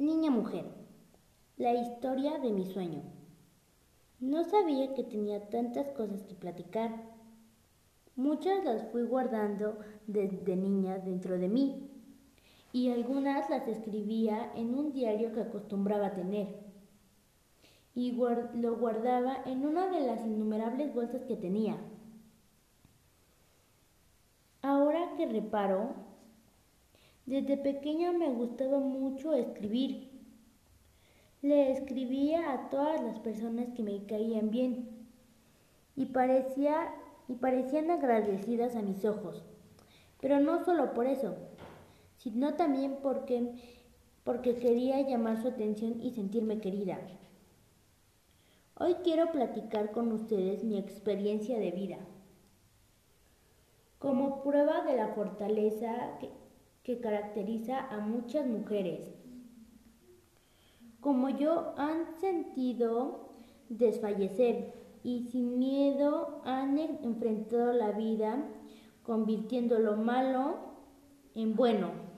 Niña mujer, la historia de mi sueño. No sabía que tenía tantas cosas que platicar. Muchas las fui guardando desde niña dentro de mí y algunas las escribía en un diario que acostumbraba tener y lo guardaba en una de las innumerables bolsas que tenía. Ahora que reparo, desde pequeña me gustaba mucho escribir. Le escribía a todas las personas que me caían bien y, parecía, y parecían agradecidas a mis ojos. Pero no solo por eso, sino también porque, porque quería llamar su atención y sentirme querida. Hoy quiero platicar con ustedes mi experiencia de vida. Como prueba de la fortaleza que, que caracteriza a muchas mujeres. Como yo han sentido desfallecer y sin miedo han enfrentado la vida convirtiendo lo malo en bueno.